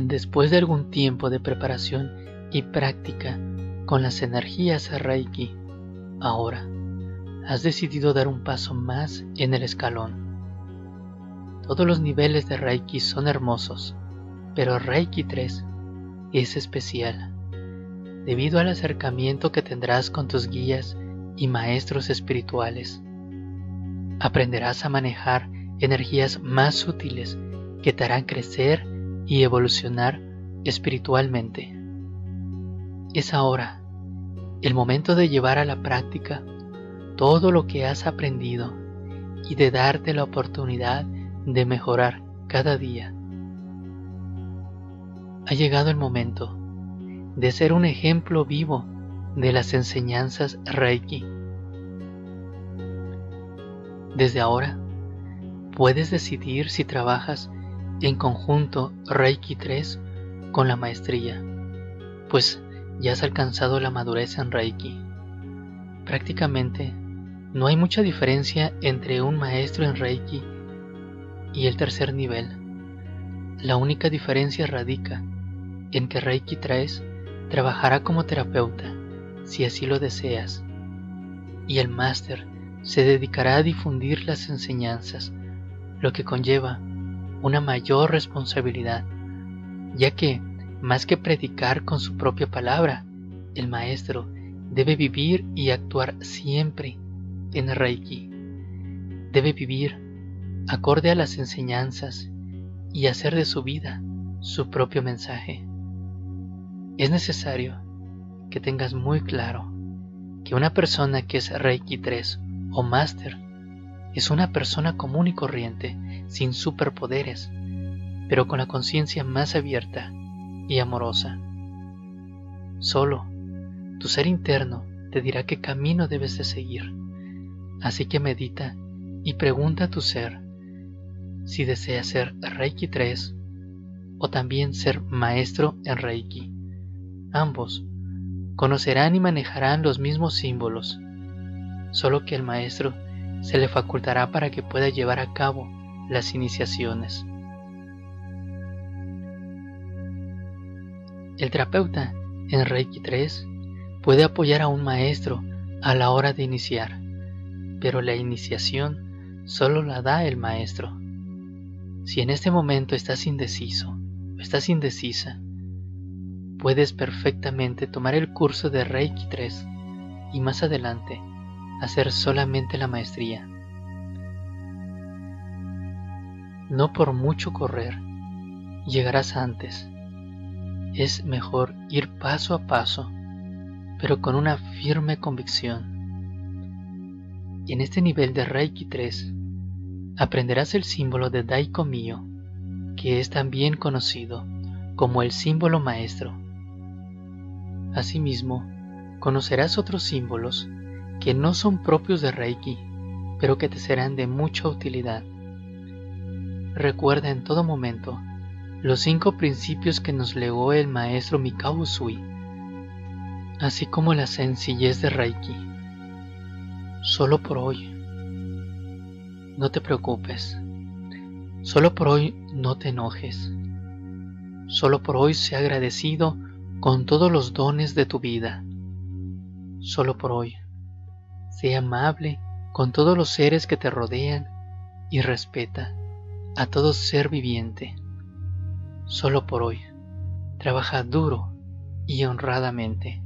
Después de algún tiempo de preparación y práctica con las energías Reiki, ahora has decidido dar un paso más en el escalón. Todos los niveles de Reiki son hermosos, pero Reiki 3 es especial, debido al acercamiento que tendrás con tus guías y maestros espirituales. Aprenderás a manejar energías más sutiles que te harán crecer y evolucionar espiritualmente. Es ahora el momento de llevar a la práctica todo lo que has aprendido y de darte la oportunidad de mejorar cada día. Ha llegado el momento de ser un ejemplo vivo de las enseñanzas Reiki. Desde ahora, puedes decidir si trabajas en conjunto Reiki 3 con la maestría, pues ya has alcanzado la madurez en Reiki. Prácticamente no hay mucha diferencia entre un maestro en Reiki y el tercer nivel. La única diferencia radica en que Reiki 3 trabajará como terapeuta, si así lo deseas, y el máster se dedicará a difundir las enseñanzas, lo que conlleva una mayor responsabilidad, ya que, más que predicar con su propia palabra, el maestro debe vivir y actuar siempre en Reiki. Debe vivir acorde a las enseñanzas y hacer de su vida su propio mensaje. Es necesario que tengas muy claro que una persona que es Reiki 3 o Master es una persona común y corriente, sin superpoderes, pero con la conciencia más abierta y amorosa. Solo tu ser interno te dirá qué camino debes de seguir. Así que medita y pregunta a tu ser si desea ser Reiki 3 o también ser maestro en Reiki. Ambos conocerán y manejarán los mismos símbolos, solo que el maestro se le facultará para que pueda llevar a cabo las iniciaciones. El terapeuta en Reiki 3 puede apoyar a un maestro a la hora de iniciar, pero la iniciación solo la da el maestro. Si en este momento estás indeciso o estás indecisa, puedes perfectamente tomar el curso de Reiki 3 y más adelante hacer solamente la maestría. No por mucho correr, llegarás antes. Es mejor ir paso a paso, pero con una firme convicción. Y en este nivel de Reiki 3, aprenderás el símbolo de Daiko Mio, que es también conocido como el símbolo maestro. Asimismo, conocerás otros símbolos que no son propios de Reiki, pero que te serán de mucha utilidad. Recuerda en todo momento los cinco principios que nos legó el maestro Mikao Usui, así como la sencillez de Reiki. Solo por hoy. No te preocupes. Solo por hoy no te enojes. Solo por hoy sea agradecido con todos los dones de tu vida. Solo por hoy Sé amable con todos los seres que te rodean y respeta a todo ser viviente. Solo por hoy, trabaja duro y honradamente.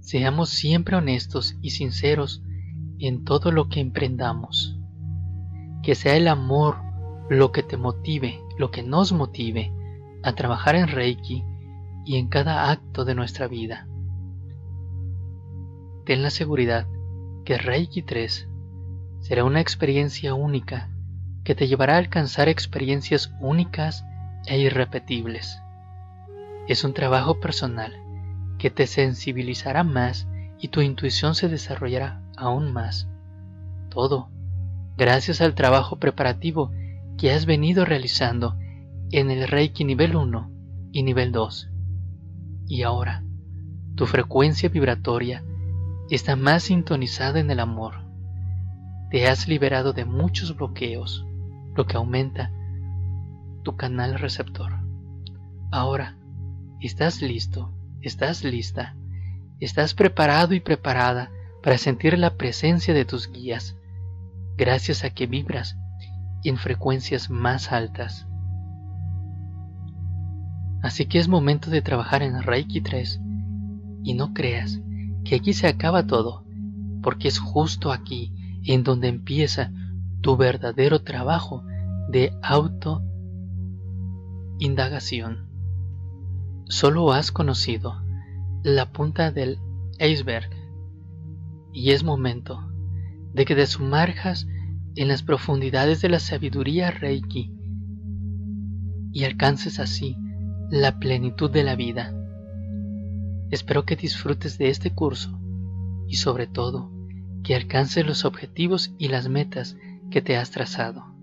Seamos siempre honestos y sinceros en todo lo que emprendamos. Que sea el amor lo que te motive, lo que nos motive a trabajar en Reiki y en cada acto de nuestra vida ten la seguridad que Reiki 3 será una experiencia única que te llevará a alcanzar experiencias únicas e irrepetibles. Es un trabajo personal que te sensibilizará más y tu intuición se desarrollará aún más. Todo gracias al trabajo preparativo que has venido realizando en el Reiki nivel 1 y nivel 2. Y ahora, tu frecuencia vibratoria está más sintonizada en el amor. Te has liberado de muchos bloqueos, lo que aumenta tu canal receptor. Ahora, estás listo, estás lista, estás preparado y preparada para sentir la presencia de tus guías, gracias a que vibras en frecuencias más altas. Así que es momento de trabajar en Reiki 3 y no creas que aquí se acaba todo, porque es justo aquí en donde empieza tu verdadero trabajo de auto indagación. Solo has conocido la punta del iceberg y es momento de que te sumerjas en las profundidades de la sabiduría Reiki y alcances así la plenitud de la vida. Espero que disfrutes de este curso y sobre todo que alcances los objetivos y las metas que te has trazado.